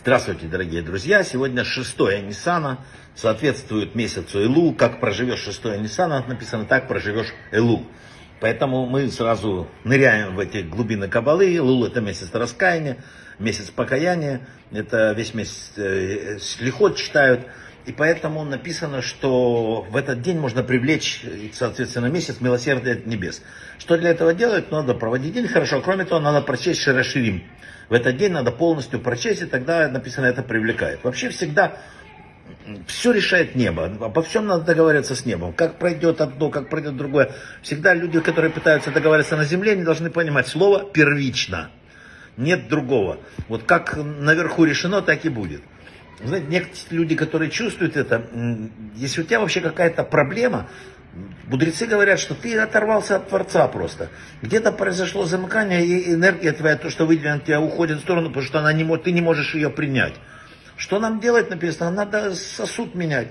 Здравствуйте, дорогие друзья! Сегодня 6 Ниссана, соответствует месяцу Элу. Как проживешь 6 Ниссана, написано, так проживешь Элу. Поэтому мы сразу ныряем в эти глубины Кабалы. Элул это месяц раскаяния, месяц покаяния. Это весь месяц э, лихот читают. И поэтому написано, что в этот день можно привлечь, соответственно, месяц милосердия от небес. Что для этого делать? Надо проводить день хорошо. Кроме того, надо прочесть Широширим. В этот день надо полностью прочесть, и тогда написано это привлекает. Вообще всегда все решает небо. Обо всем надо договариваться с небом. Как пройдет одно, как пройдет другое. Всегда люди, которые пытаются договариваться на земле, не должны понимать слово первично. Нет другого. Вот как наверху решено, так и будет. Знаете, некоторые люди, которые чувствуют это, если у тебя вообще какая-то проблема, Мудрецы говорят, что ты оторвался от Творца просто. Где-то произошло замыкание, и энергия твоя, то, что выделено тебя, уходит в сторону, потому что она не, ты не можешь ее принять. Что нам делать, написано? Надо сосуд менять.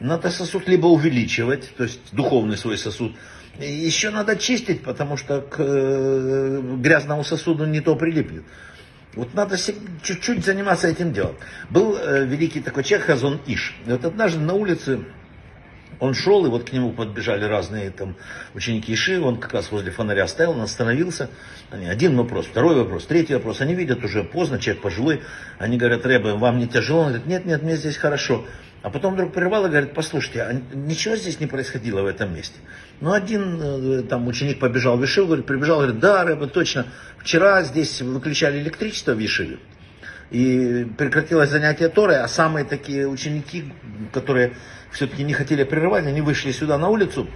Надо сосуд либо увеличивать, то есть духовный свой сосуд. Еще надо чистить, потому что к э, грязному сосуду не то прилипнет. Вот надо чуть-чуть заниматься этим делом. Был э, великий такой человек Хазон Иш. И вот однажды на улице он шел, и вот к нему подбежали разные там ученики Иши, он как раз возле фонаря стоял, он остановился. Они, один вопрос, второй вопрос, третий вопрос. Они видят уже поздно, человек пожилой. Они говорят, Рэбе, вам не тяжело? Он говорит, нет, нет, мне здесь хорошо. А потом вдруг прервал и говорит, послушайте, а ничего здесь не происходило в этом месте. Ну, один э, там ученик побежал в Ишиву, говорит, прибежал, говорит, да, Рэбе, точно, вчера здесь выключали электричество в Ишиве. И прекратилось занятие Торы, а самые такие ученики, которые все-таки не хотели прерывать, они вышли сюда на улицу,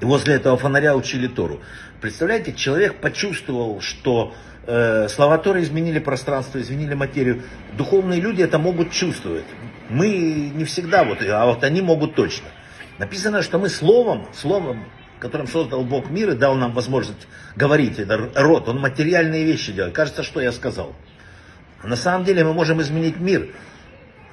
и возле этого фонаря учили Тору. Представляете, человек почувствовал, что э, слова Торы изменили пространство, изменили материю. Духовные люди это могут чувствовать. Мы не всегда, вот, а вот они могут точно. Написано, что мы словом, словом, которым создал Бог мир и дал нам возможность говорить, это рот, он материальные вещи делает. Кажется, что я сказал. На самом деле мы можем изменить мир.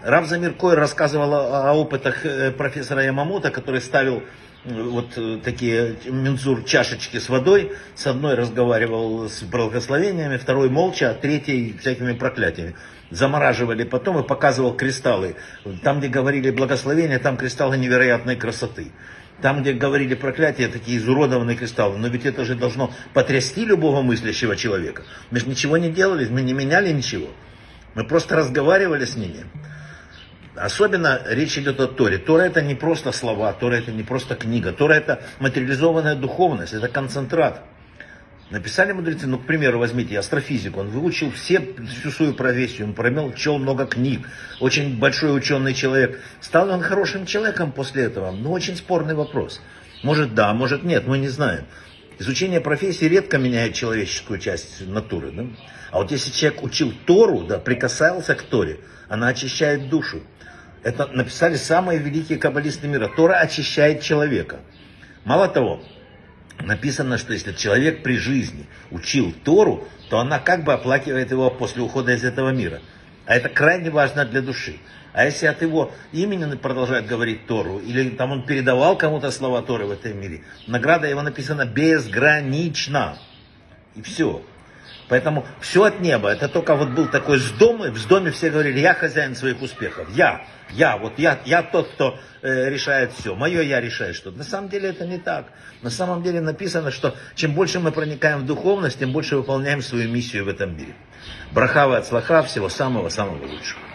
Рав Замир Койр рассказывал о, опытах э, профессора Ямамута, который ставил э, вот э, такие мензур чашечки с водой. С одной разговаривал с благословениями, второй молча, а третьей всякими проклятиями. Замораживали потом и показывал кристаллы. Там, где говорили благословения, там кристаллы невероятной красоты. Там, где говорили проклятия, такие изуродованные кристаллы. Но ведь это же должно потрясти любого мыслящего человека. Мы же ничего не делали, мы не меняли ничего. Мы просто разговаривали с ними. Особенно речь идет о Торе. Тора это не просто слова, Тора это не просто книга. Тора это материализованная духовность, это концентрат. Написали мудрецы, ну, к примеру, возьмите астрофизик, он выучил все, всю свою профессию, он промел много книг, очень большой ученый человек. Стал ли он хорошим человеком после этого? Ну, очень спорный вопрос. Может да, может нет, мы не знаем. Изучение профессии редко меняет человеческую часть натуры. Да? А вот если человек учил Тору, да, прикасался к Торе, она очищает душу. Это написали самые великие каббалисты мира. Тора очищает человека. Мало того, написано, что если человек при жизни учил Тору, то она как бы оплакивает его после ухода из этого мира. А это крайне важно для души. А если от его имени продолжает говорить Тору, или там он передавал кому-то слова Торы в этом мире, награда его написана безгранична. И все. Поэтому все от неба. Это только вот был такой с дома, в доме все говорили, я хозяин своих успехов. Я, я, вот я, я тот, кто э, решает все. Мое я решаю что-то. На самом деле это не так. На самом деле написано, что чем больше мы проникаем в духовность, тем больше выполняем свою миссию в этом мире. Брахава от слаха всего самого-самого лучшего.